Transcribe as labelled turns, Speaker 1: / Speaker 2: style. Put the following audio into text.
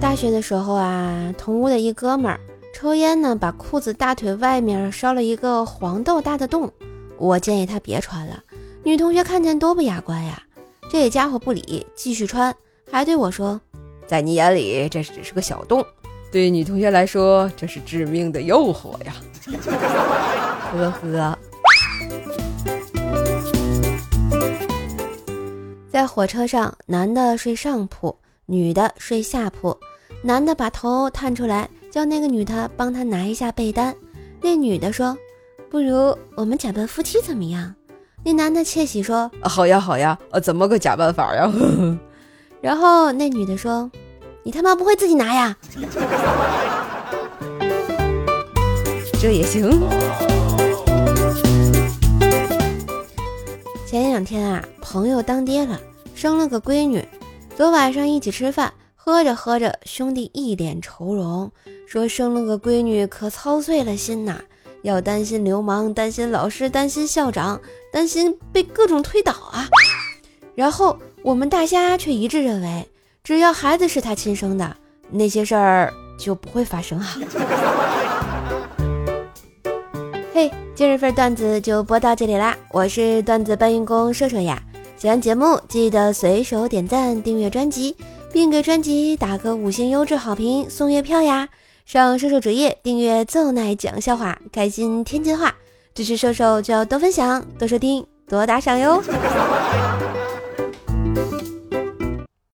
Speaker 1: 大学的时候啊，同屋的一哥们儿抽烟呢，把裤子大腿外面烧了一个黄豆大的洞。我建议他别穿了，女同学看见多不雅观呀。这家伙不理，继续穿，还对我说：“
Speaker 2: 在你眼里这只是个小洞，对女同学来说这是致命的诱惑呀。”呵呵。
Speaker 1: 在火车上，男的睡上铺，女的睡下铺。男的把头探出来，叫那个女的帮他拿一下被单。那女的说：“不如我们假扮夫妻怎么样？”那男的窃喜说：“
Speaker 2: 好呀，好呀，呃，怎么个假扮法呀？”
Speaker 1: 然后那女的说：“你他妈不会自己拿呀？”
Speaker 2: 这也行。
Speaker 1: 前两天啊，朋友当爹了，生了个闺女。昨晚上一起吃饭。喝着喝着，兄弟一脸愁容，说生了个闺女可操碎了心呐，要担心流氓，担心老师，担心校长，担心被各种推倒啊。然后我们大家却一致认为，只要孩子是他亲生的，那些事儿就不会发生啊。嘿，今日份段子就播到这里啦，我是段子搬运工射手呀，喜欢节目记得随手点赞、订阅专辑。并给专辑打个五星优质好评，送月票呀！上瘦瘦主页订阅“奏奶讲笑话”，开心天津话，支持瘦瘦就要多分享、多收听、多打赏哟！